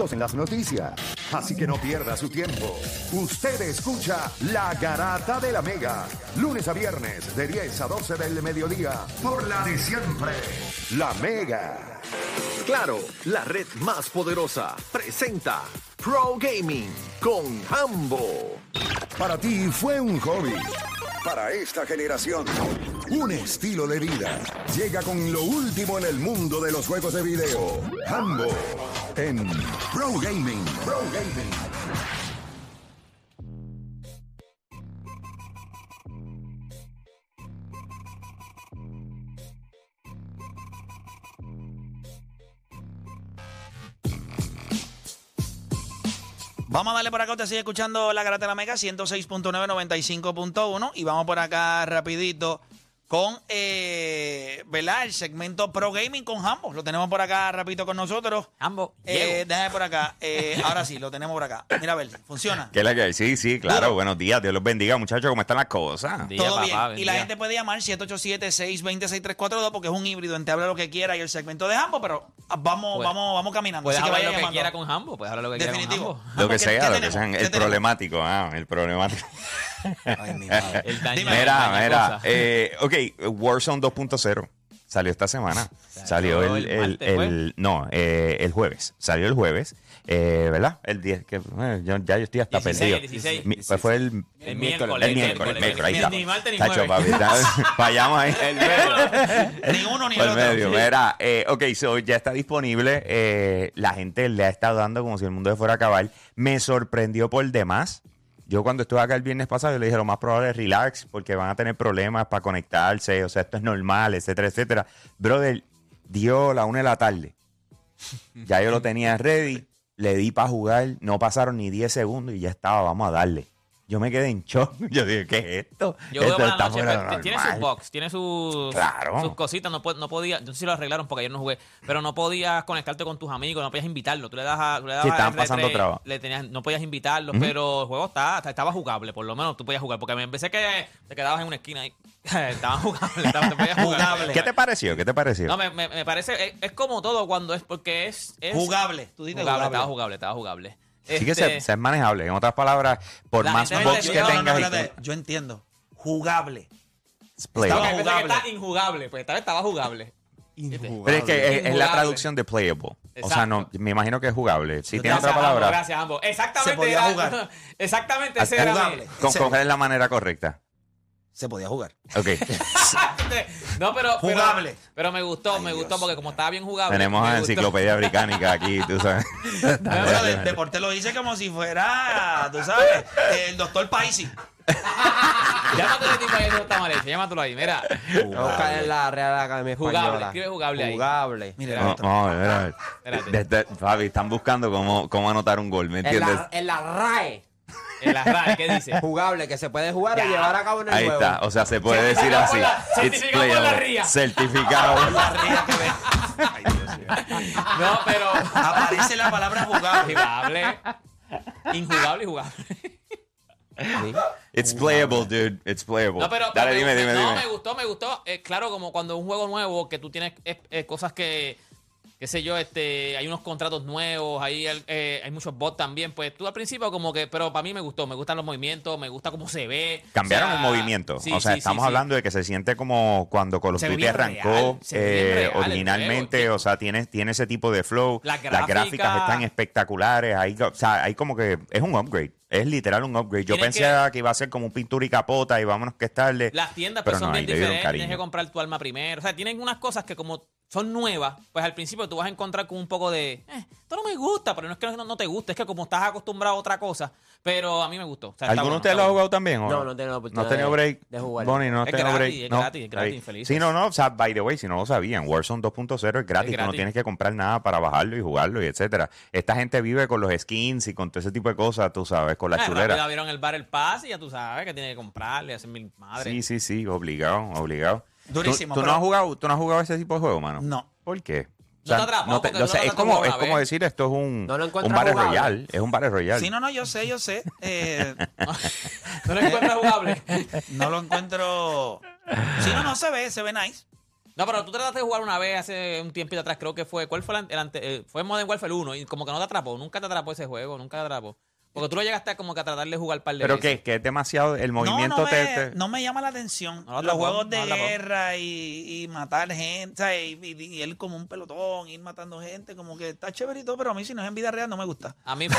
en las noticias. Así que no pierda su tiempo. Usted escucha La Garata de la Mega. Lunes a viernes de 10 a 12 del mediodía. Por la de siempre. La Mega. Claro, la red más poderosa presenta Pro Gaming con Hambo. Para ti fue un hobby. Para esta generación, un estilo de vida. Llega con lo último en el mundo de los juegos de video. Hambo en Pro Gaming. Pro Gaming. Vamos a darle por acá, usted sigue escuchando la Garata de la Mega 106.9, 95.1 y vamos por acá rapidito con, eh, ¿verdad? El segmento Pro Gaming con Hambo. Lo tenemos por acá rapidito con nosotros. Hambo, Eh, déjame por acá. Eh, ahora sí, lo tenemos por acá. Mira, a ver, funciona. ¿Qué es la que hay? Sí, sí, claro. Duro. Buenos días. Dios los bendiga, muchachos. ¿Cómo están las cosas? Día, Todo papá, bien. Y la gente puede llamar 787-620-6342 porque es un híbrido entre habla lo que quiera y el segmento de Hambo, pero vamos, Puede- vamos, vamos caminando. Puedes Así que hablar vaya lo que quiera con Hambo, puedes hablar lo que quiera con Definitivo. Hambo. Lo que ¿qué- sea, lo que sea. ¿Qué El problemático, ah, el problemático. Ay, mi madre. El daño-. Mira, daña mira. Eh, ok, Warzone 2.0 salió esta semana. Salió el, el el- ¿fue? el- no, eh, el jueves. Salió el jueves, eh, ¿verdad? El 10, que eh, yo- ya yo estoy hasta 16, perdido. 16. Mi- pues fue el, El miércoles. el miércoles, el miércoles, ahí Ni- está. Ni papi, fallamos ahí. Ni uno ni el otro. medio, mira, eh, ok, so ya está disponible. eh, la gente le ha estado dando como si el mundo se fuera a acabar. Me sorprendió por demás. Yo cuando estuve acá el viernes pasado, le dije lo más probable es relax, porque van a tener problemas para conectarse, o sea, esto es normal, etcétera, etcétera. Brother, dio la una de la tarde. Ya yo lo tenía ready, le di para jugar, no pasaron ni 10 segundos y ya estaba, vamos a darle. Yo me quedé en shock. Yo dije, ¿qué es esto? Yo esto la noche, fuera lo tiene normal". sus bugs, tiene sus, Claro. sus cositas. No, no podía, no sé si lo arreglaron porque ayer no jugué, pero no podías conectarte con tus amigos, no podías invitarlos. Tú le das a, tú le dabas estaban al pasando R3, trabajo. le tenías, no podías invitarlos, pero el juego está, está- estaba jugable, por lo menos tú podías jugar. Porque me empecé que te quedabas en una esquina ahí. estaba jugable, estaba, te podías. Jugable. ¿Qué te pareció? ¿Qué te pareció? No, me, me, me parece, es, es como todo cuando es, porque es, es Jugable. Tú dices jugable, jugable. estaba jugable, estaba jugable. Sí que Este, se, se es manejable. En otras palabras, por La más gente box que No, no, no, tengas y espérate. Yo entiendo. Jugable. it's playable. Porque pensé que jugable. está injugable, pues esta vez estaba jugable. Pero es que es, es la Injugable. traducción de playable. O sea, no, me imagino que es jugable. Si tiene Gracias, otra palabra, Ambo, gracias, ambos. Exactamente. Se podía era- jugar. Exactamente, Ah, ese era jugable. con, Se- coger la manera correcta. Se podía jugar. Ok. No, pero. pero- Jugable. Pero, me gustó, Ay, me Dios. gustó porque como estaba bien jugable. Tenemos a. Enciclopedia Británica aquí, tú sabes. De- Deporte lo dice como si fuera, tú sabes, el doctor Paisi. Llámate ese tipo ahí, no está mal hecho. Llámatelo ahí, mira. Voy a buscar en la Real Academia Jugable, escribe jugable ahí. Jugable. Mira, No, no, mira, Espérate. desde- Fabi, están buscando cómo, cómo anotar un gol, ¿me En entiendes? la, en la RAE. En la RAE, ¿qué dice? Jugable, que se puede jugar Ya. y llevar a cabo en el Ahí juego. está, o sea, se puede decir Certificado así. por la- It's certificado por la playable. RIA. Certificado. La ría que ve. Ay, Dios mío. No, pero. Aparece la palabra jugable. Jugable. Injugable y jugable. It's playable, dude. It's playable. No, pero, Dale, pero dime, me, dime, no, dime. me gustó, me gustó. Eh, claro, como cuando un juego nuevo que tú tienes eh, eh, cosas que, qué sé yo, este, hay unos contratos nuevos, hay, eh, hay muchos bots también. Pues tú al principio como que, pero para mí me gustó, me gustan los movimientos, me gusta cómo se ve. Cambiaron O sea, un movimiento. sí, o sea, sí, estamos sí, hablando de que se siente como cuando Call of Duty arrancó real, eh, real originalmente. juego, O sea, tiene, tiene ese tipo de flow. Las Las gráficas están espectaculares. Hay, o sea, hay como que es un upgrade. Es literal un upgrade. Yo pensé que... iba a ser como un pintura y capota y vámonos que es tarde. Las tiendas pero pues, son no, bien diferentes, tienes que comprar tu alma primero. O sea, tienen unas cosas que como son nuevas, pues al principio tú vas a encontrar con un poco de, eh, esto no me gusta, pero no es que no, no te guste, es que como estás acostumbrado a otra cosa, pero a mí me gustó. O sea, ¿Alguno de ustedes lo ha jugado también? o No, no he tenido oportunidad ¿No has tenido de- break? de jugar. Bonnie, no has Es tenido gratis, break. es No, gratis, es gratis, ahí. infelices. Sí, no, no. O sea, by the way, si no lo sabían, Warzone 2.0 es gratis. Es Tú no gratis. tienes que comprar nada para bajarlo y jugarlo y etcétera. Esta gente vive con los skins y con todo ese tipo de cosas, tú sabes, con la Eh, chulera. rápido vieron el bar el pass y ya tú sabes que tiene que comprarle, hacer mil madres. Sí, sí, sí, obligado, obligado. Durísimo, ¿Tú, tú pero- no has jugado, ¿Tú no has jugado ese tipo de juego, mano? No. ¿Por qué? No te atrapó, no te- o tú no es como, es como decir esto es un, No un Battle. Royale. Es un Battle Royale. Sí, no, no, yo sé, yo sé. Eh, ¿No lo encuentras jugable? no lo encuentro. Sí, no, no se ve, se ve nice. No, pero tú trataste de jugar una vez hace un tiempito atrás, creo que fue. ¿Cuál fue el ante- el ante- eh, Fue Modern Warfare 1 y como que no te atrapó. Nunca te atrapó ese juego, nunca te atrapó. Porque tú lo llegaste a como que a tratar de jugar par de Pero veces. que, que es demasiado, el movimiento no, no, te, me, te- no me llama la atención. No lo Los atrapó, juegos de no lo atrapó. guerra y, y matar gente, ¿sabes? Y, y- y él como un pelotón, ir matando gente, como que está chévere y todo, pero a mí si no es en vida real no me gusta. A mí. a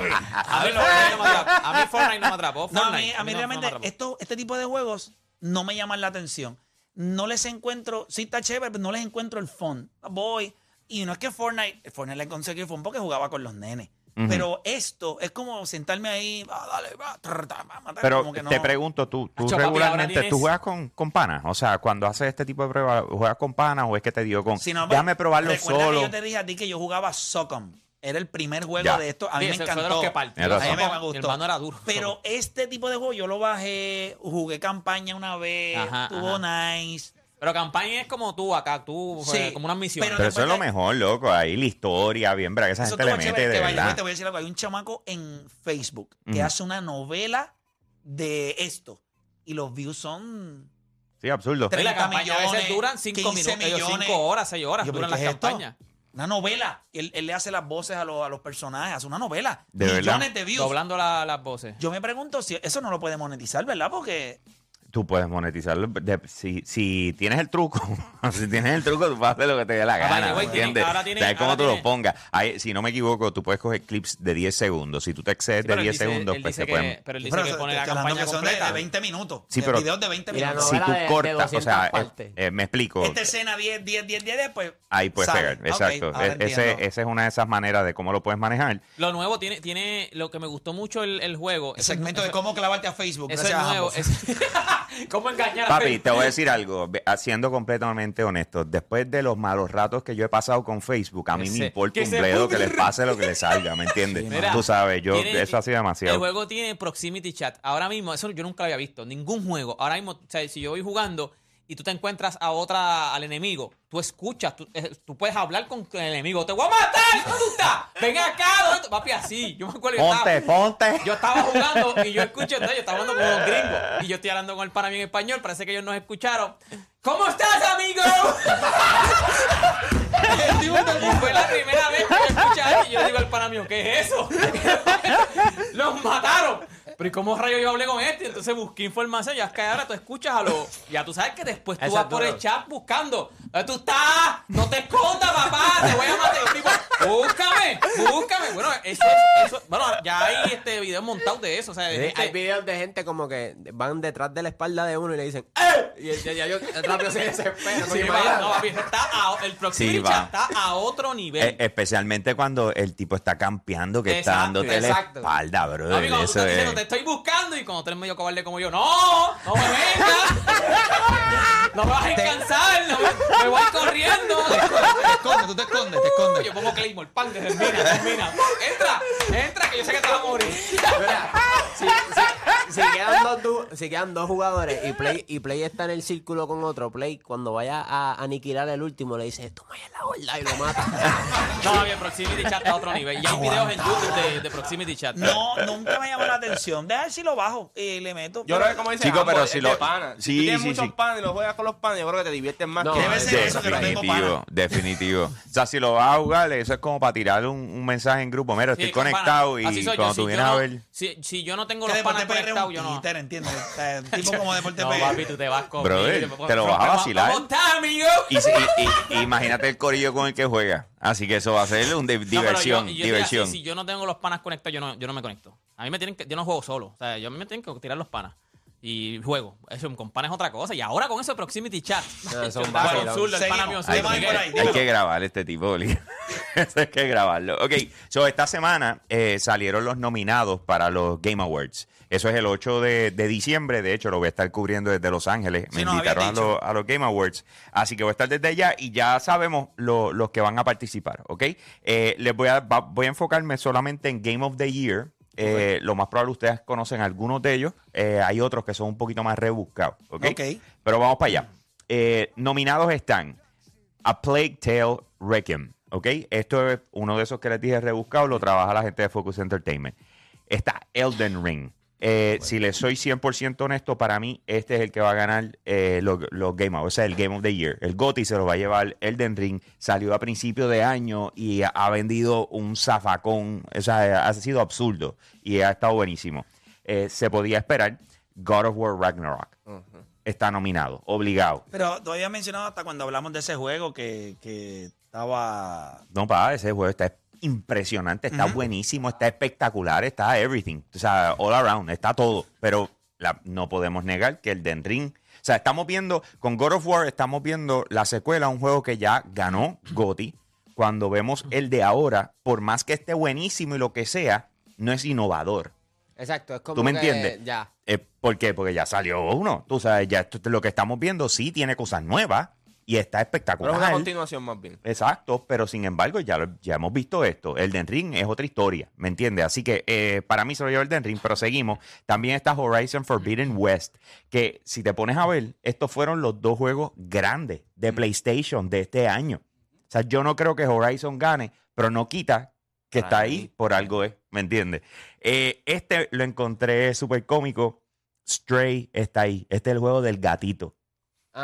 mí, Fortnite no me atrapó. A mí Fortnite no me atrapó. No, a Fortnite, mí, a mí no- no me realmente atrapó. esto, este tipo de juegos no me llaman la atención. No les encuentro, sí está chévere, pero no les encuentro el fun. Voy, y no es que Fortnite, Fortnite le conseguí el fun porque jugaba con los nenes. Pero esto es como sentarme ahí, va, dale, va, trr, ta, va, matar, Pero como que no. te pregunto, ¿tú, tú Acho, papi, ahora regularmente tienes- tú juegas con, con panas? O sea, cuando haces este tipo de pruebas, ¿juegas con panas o es que te dio con... Si no, déjame probarlo recuerda solo? que yo te dije a ti que yo jugaba Socom. Era el primer juego Ya. de esto. A mí Sí, me fue encantó. que. A mí me, gustó. era duro. Pero este tipo de juego yo lo bajé, jugué campaña una vez, Ajá, estuvo ajá. nice. Pero campaña es como tú acá, tú, Sí, eh, como una misión. pero Pero eso es lo mejor, loco. Ahí la historia, bien, ¿verdad? Que esa Eso gente le mete de the way, verdad. te voy a decir algo. Hay un chamaco en Facebook que Ujú. hace una novela de esto. Y los views son Sí, absurdo. Y la 30 campaña a veces millones, duran 5 15 minutos, millones. 5 horas, 6 horas, Yo, duran ¿pero las qué es esto? campañas. una novela. Él, él le hace las voces a, los- a los personajes, hace una novela. ¿De verdad? Millones de views. Doblando la- las voces. Yo me pregunto si eso no lo puede monetizar, ¿verdad? Porque Tú puedes monetizarlo. de- si, si tienes el truco, si tienes el truco, tú puedes hacer lo que te dé la Ahora, gana. igual ¿me tienen- ¿Entiendes? ahora De cómo ahora tú lo tienen- pongas. Ahí, si no me equivoco, tú puedes coger clips de 10 segundos. Si tú te excedes Sí, de pero él 10 dice- segundos, pues se que- pueden. Pero él dice Pero que pone la campaña que son de, completa. de 20 minutos. Sí, de pero- videos de 20 Y la minutos. Si tú de- de cortas, o 200 sea, eh, eh, me explico. Esta escena 10, 10, 10, 10, pues. Ahí puedes sale. pegar, exacto. ahora E- ese, esa es una de esas maneras de cómo lo puedes manejar. Lo nuevo tiene, tiene lo que me gustó mucho el, el juego. El segmento de cómo clavarte a Facebook. Eso es a nuevo. ¿Cómo engañar a Papi, te voy a decir algo, siendo completamente honesto. Después de los malos ratos que yo he pasado con Facebook, a mí me importa un bledo que les pase lo que les salga, ¿me entiendes? Mira, Tú sabes, yo, tiene- eso ha sido El demasiado. juego tiene proximity chat. Ahora mismo, eso yo nunca lo había visto. Ningún juego. Ahora mismo, o sea, si yo voy jugando y tú te encuentras a otra, al enemigo, tú escuchas, tú, eh, tú puedes hablar con el enemigo. ¡Te voy a matar! ¿Dónde tú estás? ¡Ven acá! ¿dónde tú-?" Papi, así. Yo me acuerdo. yo Ponte, estaba- ponte. Yo estaba jugando y yo escucho, entonces yo estaba hablando con los gringos y yo estoy hablando con el pana en español, parece que ellos nos escucharon. ¿Cómo estás, amigo? y fue la primera vez que yo escuché y yo digo al pana mío, ¿qué es eso? los mataron. Pero ¿y cómo rayo yo hablé con este? Entonces busqué información y es que ahora tú escuchas a los... Ya tú sabes que después tú vas por el chat buscando. ¿Dónde tú estás? No te escondas, papá. Te voy a matar. Digo, búscame, búscame. Bueno, eso es... Eso, bueno, ya hay este video montado de eso. O sea, gente- Hay videos de gente como que van detrás de la espalda de uno y le dicen ¡Eh! Y ya, ya, yo rápido se desespera. Sí, va, no, papi, está a- el proximity Sí, está a otro nivel. Eh, especialmente cuando el tipo está campeando, que está Exacto, dándote la exacto. espalda, bro. Eso estás diciendo, te es. Estoy buscando y cuando tú eres medio cobarde como yo, no, no me vengas, no me vas a alcanzar, no me, me voy corriendo. Te escondes, tú te escondes, te escondes. Yo pongo Claymore, pan, termina, termina. Entra, entra, que yo sé que te vas a morir. Mira, si, si- si quedan dos, si quedan dos jugadores y Play, y Play está en el círculo con otro, Play cuando vaya a aniquilar el último le dice, toma ya la gorda y lo mata. No, bien, Proximity Chat está a otro nivel. Y hay videos en YouTube de, de Proximity Chat. No, nunca me llamó la atención. Deja ver si lo bajo y le meto. Yo creo que como dice Chico, Ambo, pero es si de lo- pana. sí, Si tú tienes sí, muchos sí. panes y los juegas con los panes, yo creo que te diviertes más No, que debe ser eso que no tengo Definitivo, pana. definitivo. O sea, si lo vas a jugar, eso es como para tirar un, un mensaje en grupo. Mira, estoy conectado. Así y soy yo. cuando Si tú yo vienes no- a ver. Si, si yo no tengo los panas deporte PR es yo no. Twitter, ¿entiendes? O sea, un tipo como deporte No, papi, tú te vas con Brother, te lo vas a vacilar. ¿Cómo estás, amigo? Y, si- y- y- imagínate el corillo con el que juega. Así que eso va a ser un de- No, pero diversión, yo- yo te digo así, diversión. si yo no tengo los panas conectados, yo no, yo no me conecto. A mí me tienen que, yo no juego solo. O sea, yo a mí me tienen que tirar los panas. Y juego. Eso con panas es otra cosa. Y ahora con eso de proximity chat. No, eso es un Yo andaba con vacilón. Zurdo, el pana Seguimos. mío, Hay- Zurdo, hay que- por ahí. Hay dímelo. que grabar este tipo, Oli. Eso hay que grabarlo. Ok, so esta semana eh, salieron los nominados para los Game Awards. Eso es el 8 de, de diciembre. De hecho, lo voy a estar cubriendo desde Los Ángeles. Sí, Me invitaron a, dicho. los- a los Game Awards. Así que voy a estar desde allá y ya sabemos lo- los que van a participar. ¿Ok? Eh, les voy a, va- voy a enfocarme solamente en Game of the Year. Eh, Lo más probable ustedes conocen algunos de ellos. Eh, hay otros que son un poquito más rebuscados. ¿ok? Pero vamos para allá. Nominados están A Plague Tale Requiem. ¿Ok? Esto es uno de esos que les dije rebuscado, lo trabaja la gente de Focus Entertainment. Está Elden Ring. Eh, si le soy 100% honesto, para mí este es el que va a ganar eh, los, los Game Awards, o sea, el Game of the Year. El GOTY se lo va a llevar Elden Ring. Salió a principio de año y ha, vendido un zafacón. O sea, ha sido absurdo y ha estado buenísimo. Eh, se podía esperar. God of War Ragnarok está nominado, obligado. Pero tú habías mencionado hasta cuando hablamos de ese juego que, que estaba. No, pa, ese juego está impresionante, está buenísimo, está espectacular, está everything. O sea, all around, está todo. Pero la- no podemos negar que el Den Ring. O sea, estamos viendo, con God of War, estamos viendo la secuela, un juego que ya ganó GOTY. Cuando vemos el de ahora, por más que esté buenísimo y lo que sea, no es innovador. Exacto, es como ¿Tú me que entiendes? Ya. Eh, ¿Por qué? Porque ya salió uno. Tú sabes, ya esto- lo que estamos viendo sí tiene cosas nuevas y está Pero espectacular. es una continuación más bien. Exacto, pero sin embargo ya, lo- ya hemos visto esto. El Den Ring es otra historia, ¿me entiendes? Así que eh, para mí se lo lleva el Den Ring, pero seguimos. También está Horizon Forbidden West, que si te pones a ver, estos fueron los dos juegos grandes de PlayStation de este año. O sea, yo no creo que Horizon gane, pero no quita que está ahí por algo, es, ¿me entiendes? Eh, este lo encontré súper cómico. Stray está ahí. Este es el juego del gatito.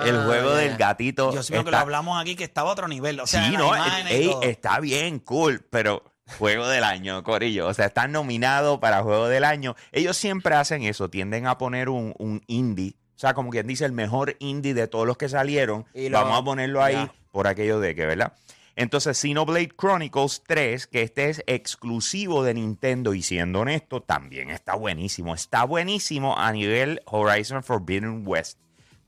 El Ah, juego del gatito. Dios mío, que lo está- hablamos aquí que estaba a otro nivel. O sea, sí, no, y ey, está bien, cool, pero juego del año, Corillo. O sea, están nominados para juego del año. Ellos siempre hacen eso, tienden a poner un, un indie. O sea, como quien dice, el mejor indie de todos los que salieron. Y lo- Vamos a ponerlo ahí por aquello de que, ¿verdad? Entonces, Xenoblade Chronicles 3, que este es exclusivo de Nintendo y siendo honesto, también está buenísimo. Está buenísimo a nivel Horizon Forbidden West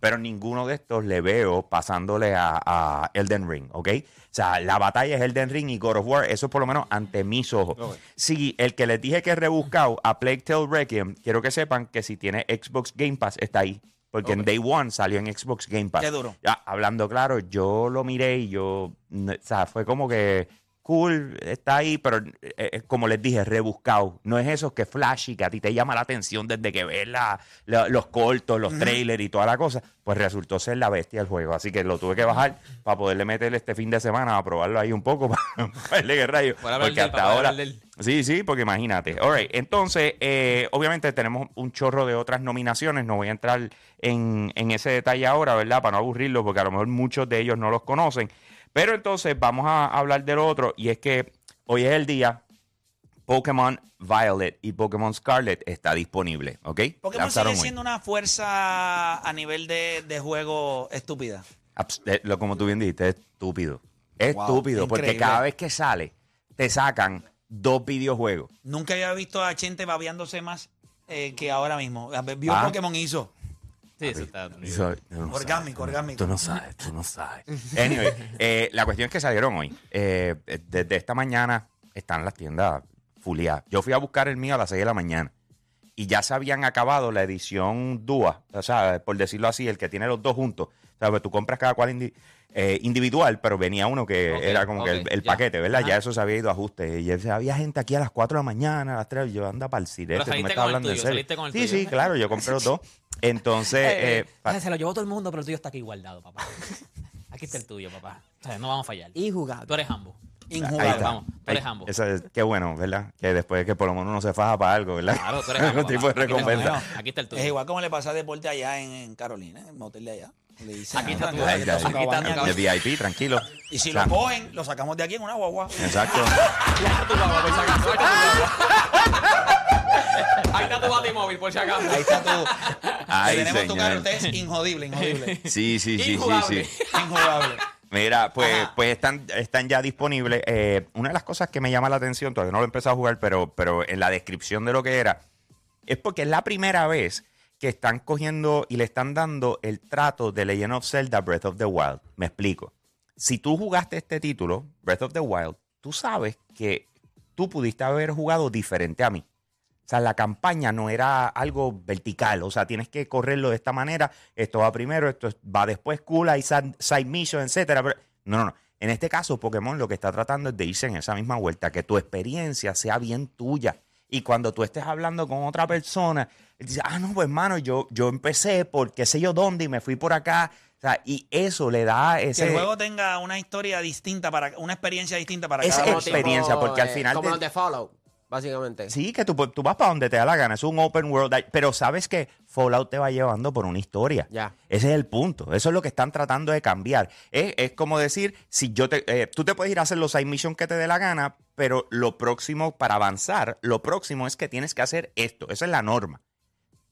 pero ninguno de estos le veo pasándole a, a Elden Ring, ¿ok? O sea, la batalla es Elden Ring y God of War, eso por lo menos ante mis ojos. Ok. Si el que les dije que es rebuscado a Plague Tale Requiem, quiero que sepan que si tiene Xbox Game Pass, está ahí. Porque en Ok. Day One salió en Xbox Game Pass. Qué duro. Ya, hablando claro, yo lo miré y yo, o sea, fue como que cool, está ahí, pero eh, eh, como les dije, rebuscado. No es eso que flashy, que a ti te llama la atención desde que ves la- la- los cortos, los trailers y toda la cosa. Pues resultó ser la bestia del juego. Así que lo tuve que bajar para poderle meterle este fin de semana a probarlo ahí un poco para, para verle qué rayo. Para Porque hasta para ahora. Sí, sí, porque imagínate. All right, Entonces, eh, obviamente tenemos un chorro de otras nominaciones. No voy a entrar en, en ese detalle ahora, ¿verdad? Para no aburrirlos, porque a lo mejor muchos de ellos no los conocen. Pero entonces vamos a hablar del otro, y es que hoy es el día. Pokémon Violet y Pokémon Scarlet está disponible, ¿ok? Pokémon Lanzaron sigue hoy. siendo una fuerza a nivel de, de juego estúpida. Abs- eh, lo como tú bien dijiste, es estúpido. Es Wow, estúpido, porque increíble. cada vez que sale, te sacan dos videojuegos. Nunca había visto a Chente babeándose más eh, que ahora mismo. Vio Ah. Pokémon hizo. Sí, eso está. Eso- tú no Orgánico, sabes, orgánico. Tú no sabes, tú no sabes. Anyway, eh, la cuestión es que salieron hoy. Eh, desde esta mañana están las tiendas fuliadas. Yo fui a buscar el mío a las 6 de la mañana y ya se habían acabado la edición DUA, o sea, por decirlo así, el que tiene los dos juntos. O sea, pues tú compras cada cual indi- eh, individual, pero venía uno que era como que el, paquete, ¿verdad? Ajá. Ya eso se había ido a ajuste. Y él- había gente aquí a las 4 de la mañana, a las 3, yo anda para el sirete, tú me saliste estás con el hablando en tuyo, serio. saliste con el sí, tuyo. sí, claro, yo compré los dos. Entonces, eh, pa- se lo llevó todo el mundo, pero el tuyo está aquí guardado, papá. Aquí está el tuyo, papá. O sea, no vamos a fallar. Y jugado. Tú eres Ahí Injugable. está. Vamos, tú eres Ahí- ambos. eso es- qué bueno, ¿verdad? Que después que por lo menos uno se faja para algo, ¿verdad? Claro, tú eres Algún Hambo. tipo de papá. Aquí está el tuyo. recompensa. Aquí está el tuyo. Es igual como le pasa a deporte allá en, en Carolina, en el motel de allá. Le dicen, Aquí está "Ah, tu- Ahí que está, baña aquí". De VIP, tranquilo. Y si lo cogen, lo sacamos de aquí en una guagua. Exacto. Ahí está tu guagua, por si acaso. Ahí está tu guagua. Ahí está tu batimóvil, por si acaso. Ahí está tu. Ay, tenemos tu señor. carro, usted es injodible, injodible. Sí, sí, sí, sí, Injugable. sí. Injugable. Mira, pues, Ajá. pues están, están ya disponibles. Eh, una de las cosas que me llama la atención, todavía no lo he empezado a jugar, pero, pero en la descripción de lo que era, es porque es la primera vez que están cogiendo y le están dando el trato de Legend of Zelda Breath of the Wild. Me explico. Si tú jugaste este título, Breath of the Wild, tú sabes que tú pudiste haber jugado diferente a mí. O sea, la campaña no era algo vertical. O sea, tienes que correrlo de esta manera. Esto va primero, esto va después, cool, hay side, side mission, etcétera. Pero, no, no, no. En este caso, Pokémon lo que está tratando es de irse en esa misma vuelta, que tu experiencia sea bien tuya. Y cuando tú estés hablando con otra persona, dices, ah, no, pues hermano, yo, yo empecé por qué sé yo dónde y me fui por acá. O sea, y eso le da Que ese... el juego tenga una historia distinta, para una experiencia distinta para Esa cada es persona. experiencia, porque al final Como del- los de Fallout. Básicamente. Sí, que tú, tú vas para donde te da la gana, es un open world, pero sabes que Fallout te va llevando por una historia. Ya. Ese es el punto, eso es lo que están tratando de cambiar. Es, es como decir, si yo te, eh, tú te puedes ir a hacer los side missions que te dé la gana, pero lo próximo para avanzar, lo próximo es que tienes que hacer esto, esa es la norma.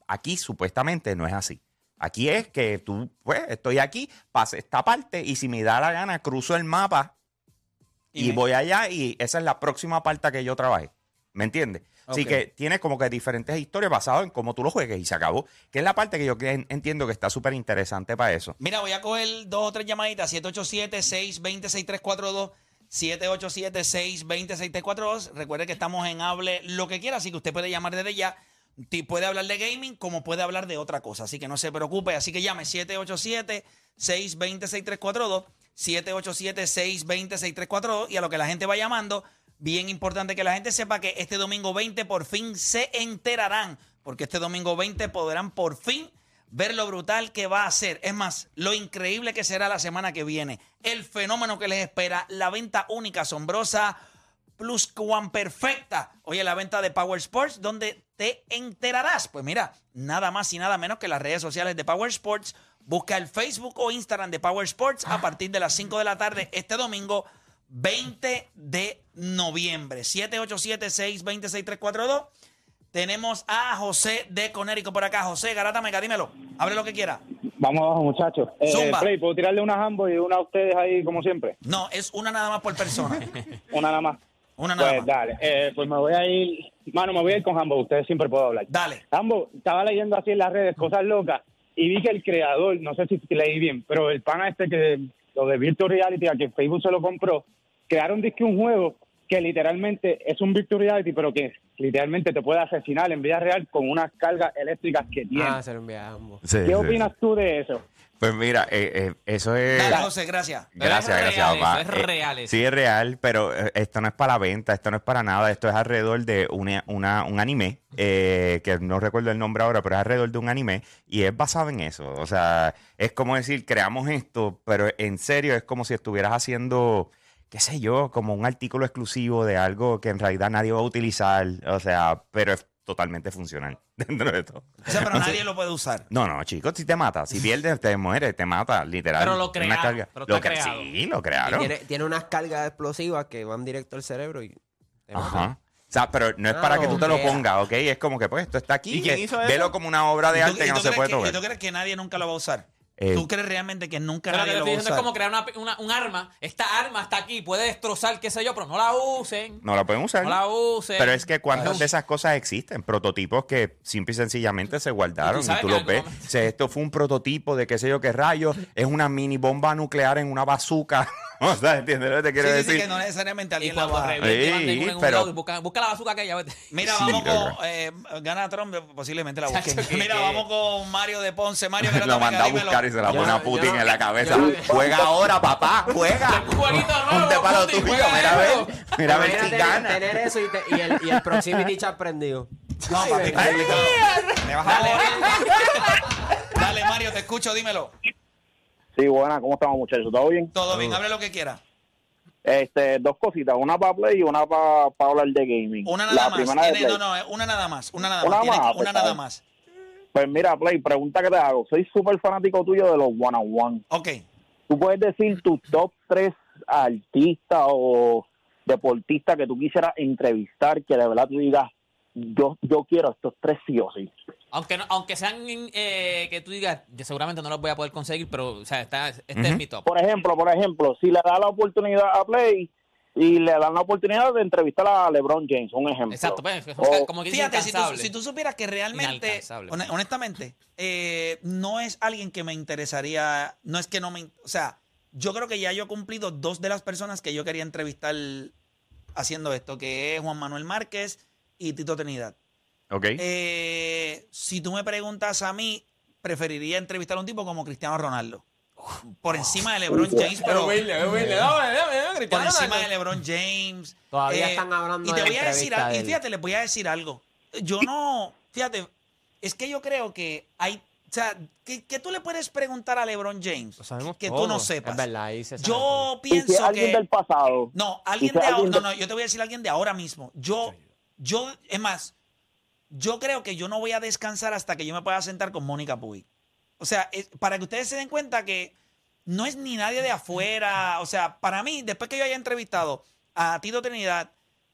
Aquí supuestamente no es así. Aquí es que tú, pues, estoy aquí, pasé esta parte y si me da la gana, cruzo el mapa y, Y voy allá y esa es la próxima parte que yo trabajé. ¿Me entiendes? Así que tienes como que diferentes historias basadas en cómo tú lo juegues y se acabó. Que es la parte que yo entiendo que está súper interesante para eso. Mira, voy a coger dos o tres llamaditas. 787-620-6342. 787-620-6342. Recuerde que estamos en Hable lo que quiera, así que usted puede llamar desde ya. Puede hablar de gaming como puede hablar de otra cosa. Así que no se preocupe. Así que llame 787-620-6342. 787-620-6342. Y a lo que la gente va llamando, bien importante que la gente sepa que este domingo 20 por fin se enterarán. Porque este domingo 20 podrán por fin ver lo brutal que va a ser. Es más, lo increíble que será la semana que viene. El fenómeno que les espera. La venta única, asombrosa, plus perfecta. Oye, la venta de Power Sports, donde te enterarás. Pues mira, nada más y nada menos que las redes sociales de Power Sports. Busca el Facebook o Instagram de Power Sports a partir de las 5 de la tarde este domingo 20 de noviembre. 787-620-6342. Tenemos a José de Conérico por acá. José, Garata Mega, dímelo. Hable lo que quiera. Vamos abajo, muchachos. Eh, Zumba. Play, ¿puedo tirarle una a ambos y una a ustedes ahí, como siempre? No, es una nada más por persona. Una nada más. Una nada Pues más. dale. Eh, pues me voy a ir... Mano, me voy a ir con ambos. Ustedes siempre puedo hablar. Dale. Ambos, estaba leyendo así en las redes cosas locas y vi que el creador, no sé si leí bien, pero el pana este que lo de Virtual Reality, a que Facebook se lo compró, crearon disque un juego que literalmente es un Virtual Reality, pero que literalmente te puede asesinar en vida real con unas cargas eléctricas que tiene. Ah, se lo. Sí, ¿Qué sí, opinas tú de eso? Pues mira, eh, eh, eso es... Dale, José, gracias. Gracias, es gracias, real papá. eso, es real eso. Sí, es real, pero eh, esto no es para la venta, esto no es para nada. Esto es alrededor de una, una- un anime, eh, que no recuerdo el nombre ahora, pero es alrededor de un anime y es basado en eso. O sea, es como decir, creamos esto, pero en serio es como si estuvieras haciendo, qué sé yo, como un artículo exclusivo de algo que en realidad nadie va a utilizar. O sea, pero es totalmente funcional dentro de todo. O sea, pero nadie lo puede usar. No, no, chicos, si te mata, si pierdes, te mueres, te mata, literal. Pero lo Una crearon, carga. pero Lo cre- creado. Sí, lo crearon. tiene, tiene unas cargas explosivas que van directo al cerebro y. Ajá. O sea, pero no es para que tú te lo pongas, ¿ok? Es como que, pues, esto está aquí. ¿Y quién que- hizo eso? Velo como una obra de ¿Y tú- arte que no se puede que- tocar. ¿Y tú crees que nadie nunca lo va a usar? Eh, ¿Tú crees realmente que nunca Pero nadie lo va a es como crear una, una- un arma. Esta arma está aquí, puede destrozar, qué sé yo, pero no la usen. No la pueden usar. No la usen. Pero es que cuántas de esas cosas existen, prototipos que simple y sencillamente se guardaron Y y tú que los ves. sea, esto fue un prototipo de qué sé yo qué rayos, es una mini bomba nuclear en una bazooka. o sea, ¿entiendes lo que te quiero Sí, sí, sí, decir? que no necesariamente alguien la va a... de pero- busca, busca la bazooka aquella, vete. Mira, Sí, vamos con... eh, gana Trump, posiblemente la busque. Chacho, ¿qué- Mira, vamos con Mario de Ponce. Mario, Lo Garata manda a buscar y se la pone a Putin en la cabeza. Juega ahora, papá, juega. Un jueguito nuevo, Ponte para lo Putin, tuyo, mira a ver. Mira a ver si gana. Tener eso y, te- y el, y el proximity chat prendido. No, papi, Ay, complicado. Me vas a Dale. Dale, Mario, te escucho, dímelo. Sí, buena, ¿cómo estamos, muchachos? ¿Todo bien? Todo bien, hable lo que quiera. Este, dos cositas, una para Play y una para hablar de gaming. Una nada la más. primera no, no, eh, una nada más. Una nada Una más. Tiene una pues, nada más. Pues mira, Play, pregunta que te hago. Soy súper fanático tuyo de los one-on-one. Ok. ¿Tú puedes decir tus top tres artistas o deportistas que tú quisieras entrevistar que de verdad tú digas, yo, yo quiero estos tres sí o sí? Aunque, no- aunque sean eh, que tú digas, yo seguramente no los voy a poder conseguir, pero o sea, está, este es mi top. Por ejemplo, por ejemplo, si le da la oportunidad a Play y le dan la oportunidad de entrevistar a LeBron James, un ejemplo. Exacto, pues, O- como que Fíjate, si tú, incansables. si tú supieras que realmente, honestamente, eh, no es alguien que me interesaría, no es que no me, o sea, yo creo que ya yo he cumplido dos de las personas que yo quería entrevistar haciendo esto, que es Juan Manuel Márquez y Tito Trinidad. Ok. Eh, si tú me preguntas a mí, preferiría entrevistar a un tipo como Cristiano Ronaldo. Por encima de LeBron James, pero por encima de LeBron James. eh, Todavía están hablando y te de voy a decir, de y fíjate, les voy a decir algo. Yo no, fíjate, es que yo creo que hay, o sea, que, que tú le puedes preguntar a LeBron James Lo sabemos que tú no sepas. Es verdad, ahí se sabe Yo Y si pienso alguien que del pasado. no, alguien si de ahora, alguien no, de- no, yo te voy a decir alguien de ahora mismo. Yo, Yo, es más, yo creo que yo no voy a descansar hasta que yo me pueda sentar con Mónica Puig. O sea, es- para que ustedes se den cuenta que no es ni nadie de afuera. O sea, para mí, después que yo haya entrevistado a Tito Trinidad,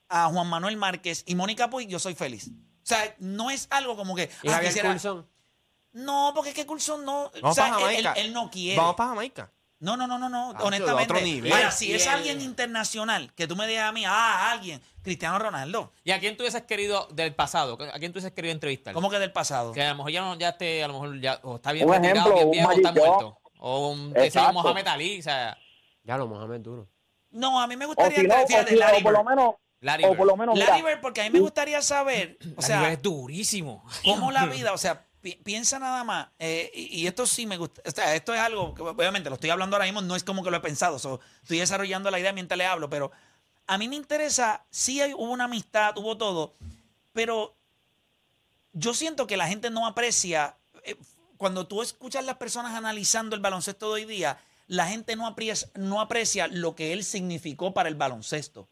a Juan Manuel Márquez y Mónica Puig, yo soy feliz. O sea, no es algo como que. ¿Y ah, Javier quisiera-? No, porque es que Coulson no. Vamos o sea, para él, él- él no quiere. Vamos para Jamaica. No, no, no, no, no. Ah, honestamente. otro nivel. Si es alguien internacional, que tú me digas a mí, ah, alguien, Cristiano Ronaldo. ¿Y a quién tú hubieses querido del pasado? ¿A quién tú hubieses querido entrevistar? ¿Cómo que del pasado? Que a lo mejor ya no, ya esté, a lo mejor ya, o está bien Un retirado, ejemplo, bien un viejo, o está muerto. O un, Exacto. Mohamed Ali, o sea, Ya lo Mohamed duro. No, a mí me O gustaría. si no, o, fíjate, si- o Larry por lo Bird. menos, Larry o por lo menos, Larry Bird, porque a mí me gustaría saber, o sea, es durísimo. cómo la vida, o sea, pi- piensa nada más, eh, y, esto sí me gusta, esto es algo que obviamente lo estoy hablando ahora mismo, no es como que lo he pensado, so, estoy desarrollando la idea mientras le hablo, pero a mí me interesa, sí hay, hubo una amistad, hubo todo, pero yo siento que la gente no aprecia, eh, cuando tú escuchas las personas analizando el baloncesto de hoy día, la gente no aprecia, no aprecia lo que él significó para el baloncesto.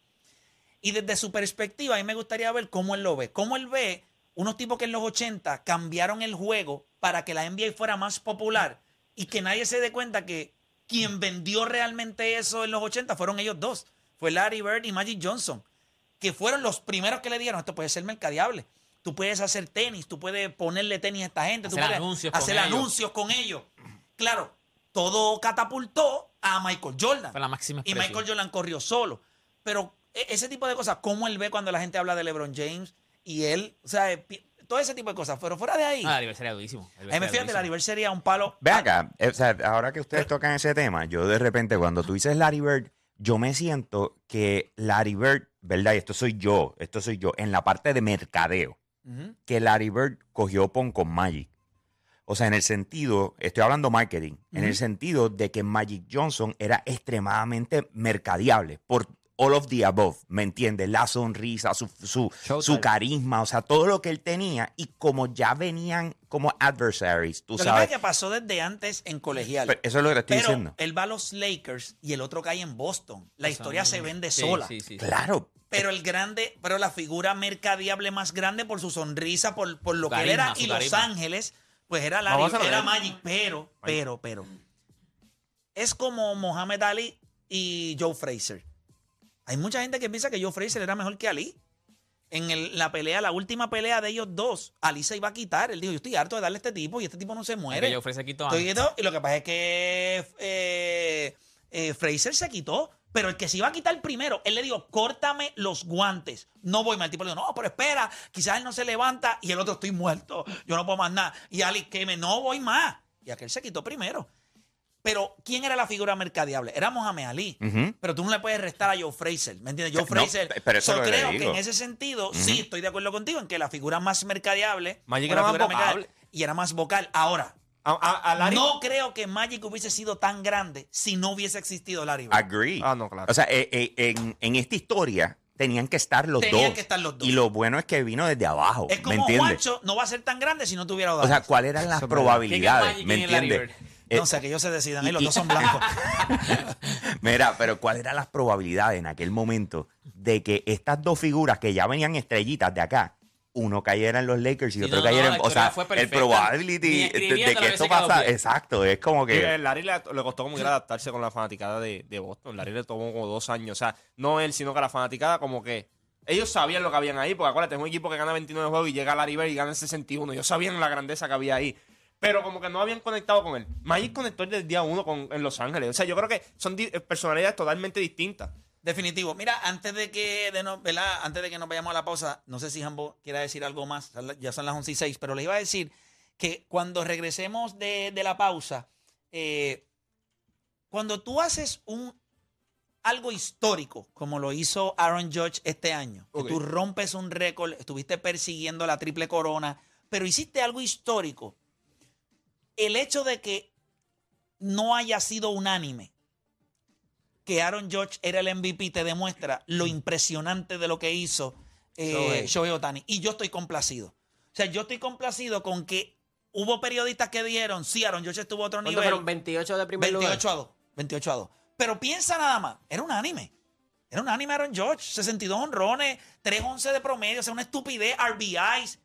Y desde su perspectiva, a mí me gustaría ver cómo él lo ve. Cómo él ve unos tipos que en los 80 cambiaron el juego para que la NBA fuera más popular y que nadie se dé cuenta que quien vendió realmente eso en los 80 fueron ellos dos. Fue Larry Bird y Magic Johnson, que fueron los primeros que le dieron, esto puede ser mercadeable. Tú puedes hacer tenis, tú puedes ponerle tenis a esta gente, tú Hacer puedes anuncios con hacer ellos. anuncios con ellos. Claro, todo catapultó a Michael Jordan. Fue la máxima Y. Michael Jordan corrió solo. Pero e- ese tipo de cosas, cómo él ve cuando la gente habla de LeBron James y él, o sea, todo ese tipo de cosas. Pero fuera de ahí, Ah, Larry Bird sería durísimo. Larry a Bird mí me fíjate, la sería un palo. Ve acá, eh, o sea, ahora que ustedes tocan ese tema, yo de repente cuando tú dices Larry Bird, yo me siento que Larry Bird, ¿verdad? Y esto soy yo, esto soy yo, en la parte de mercadeo, que Larry Bird cogió pon con Magic. O sea, en el sentido, estoy hablando marketing, en el sentido de que Magic Johnson era extremadamente mercadeable por all of the above, ¿me entiendes? La sonrisa, su, su, su carisma, o sea, todo lo que él tenía y como ya venían como adversaries, tú Lo que sabes. pasó desde antes en colegial. Pero eso es lo que te estoy Pero diciendo. él va a los Lakers y el otro cae en Boston. La historia se vende Sí, sola. Sí, sí, sí. Claro. Pero el grande, pero la figura mercadiable más grande por su sonrisa, por, por lo Su que él era. Y Los. Ángeles, pues era, Vamos Larry, a era. Magic. Pero, pero, pero. Es como Mohamed Ali y Joe Fraser. Hay mucha gente que piensa que Joe Fraser era mejor que Ali. En el- la pelea, la última pelea de ellos dos, Ali se iba a quitar. Él dijo, yo estoy harto de darle a este tipo y este tipo no se muere. Joe Fraser quitó Estoy quieto, y lo que pasa es que eh, eh, Fraser se quitó, pero el que se iba a quitar primero, él le dijo, córtame los guantes. No voy mal. El tipo le dijo, no, pero espera, quizás él no se levanta y el otro estoy muerto, yo no puedo más nada. Y Ali, que me no voy más. Y aquel se quitó primero. Pero, ¿quién era la figura mercadeable? Era Mohamed Ali. Pero tú no le puedes restar a Joe Fraser. ¿Me entiendes? Joe No, Fraser. pe- pero eso yo creo que digo. en ese sentido, sí, estoy de acuerdo contigo en que la figura más mercadeable. Magic era la más mercadeable Y era más vocal. Ahora, A, a- a Larry. no creo que Magic hubiese sido tan grande si no hubiese existido Larry Bird. Agree. Ah, no, claro. O sea, eh, eh, en, en esta historia tenían que estar los Tenían dos. que estar los dos. Y lo bueno es que vino desde abajo. es ¿Me como entiendes? Juancho no va a ser tan grande si no tuviera O sea, ¿cuáles eran las probabilidades? ¿Quién es ¿Me entiendes? Bird? Eh, no sé, que ellos se decidan. Y, y- los y- dos son blancos. Mira, pero ¿cuáles eran las probabilidades en aquel momento de que estas dos figuras que ya venían estrellitas de acá, uno cayera en los Lakers y Sí, otro no, cayera en. O sea, fue el probability de, que esto pasa. bien. Exacto, es como Sí, que. eh, Larry le, le costó como que adaptarse con la fanaticada de, de Boston. Larry le tomó como dos años. O sea, no él, sino que la fanaticada como que... Ellos sabían lo que habían ahí, porque acuérdate, es un equipo que gana 29 juegos y llega Larry Bird y gana 61. Ellos sabían la grandeza que había ahí. Pero como que no habían conectado con él. Magic conectó desde el día uno con, en Los Ángeles. O sea, yo creo que son eh, personalidades totalmente distintas. Definitivo. Mira, antes de que de no- ¿verdad? antes de que nos vayamos a la pausa, no sé si Jambo quiera decir algo más. Ya son las 11 y 6, pero les iba a decir que cuando regresemos de, de la pausa, eh, cuando tú haces un algo histórico, como lo hizo Aaron Judge este año, que Ok. tú rompes un récord, estuviste persiguiendo la triple corona, pero hiciste algo histórico. El hecho de que no haya sido unánime, que Aaron George era el MVP te demuestra lo impresionante de lo que hizo eh, Shohei. Shohei Otani. Y yo estoy complacido. O sea, yo estoy complacido con que hubo periodistas que dijeron, sí, Aaron George estuvo a otro ¿Cuántos nivel. fueron? 28 de primer 28 lugar. a 2. 28 a 2. Pero piensa nada más, era unánime. Era un anime Aaron George, 62 honrones, 3-11 de promedio, o sea, una estupidez, RBIs.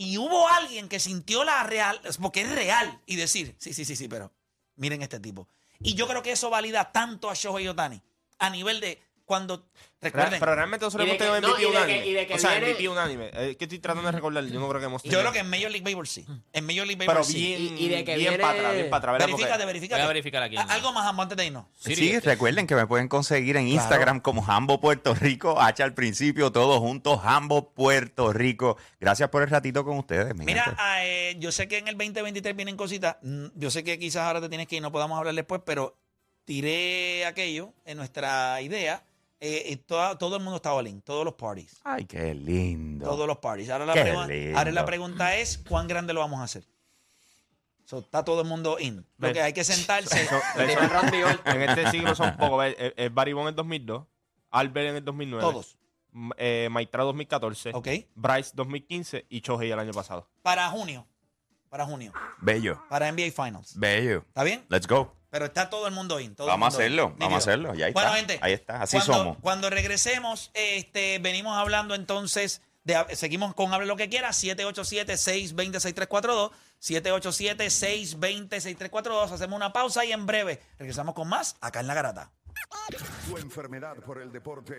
Y hubo alguien que sintió la real, porque es real, y decir, sí, sí, sí, sí, pero miren este tipo. Y yo creo que eso valida tanto a Shohei Otani, a nivel de cuando, recuerden, Pero realmente nosotros hemos tenido no, MVP que- unánime. que o sea, viene- MVP unánime. Eh, que estoy tratando de recordar. Yo no creo que hemos yo tenido. creo que en Major League Baseball sí. En Major League Pero Baseball sí. bien, Y- y de que bien viene- para atrás, bien Verifícate, verifícate. Voy a verificar aquí. Algo más, Ambo, antes de irnos. Sí, recuerden que me pueden conseguir en Instagram como Jambo Puerto Rico, H al principio, todos juntos, Jambo Puerto Rico. Gracias por el ratito con ustedes, mi Mira, ah, eh, yo sé que en el 2023 vienen cositas. Mm, Yo sé que quizás ahora te tienes que ir, no podamos hablar después, pero tiré aquello en nuestra idea. Eh, toda- todo el mundo está all in, todos los parties. Ay, qué lindo. Todos los parties. Ahora la, Qué pregu- lindo. ahora la pregunta es: ¿cuán grande lo vamos a hacer? So, está todo el mundo in. Lo Ve. que hay que sentarse. Eso- eso- en este siglo son pocos. Barry Bonds en el 2002, Albert en el 2009, todos. M- eh, Maitra 2014, ¿Ok? Bryce 2015 y Chohei el año pasado. Para junio. Para junio. Bello, Para NBA Finals. bello. ¿Está bien? Let's go. Pero está todo el mundo in. todo Vamos a mundo in. hacerlo, vamos a hacerlo. Ya Bueno, está. gente, Ahí está, así cuando, somos. Cuando regresemos, este, venimos hablando entonces, de, seguimos con Hable lo que quiera, 787-620-6342, 787-620-6342, hacemos una pausa y en breve regresamos con más acá en La Garata. Tu enfermedad por el deporte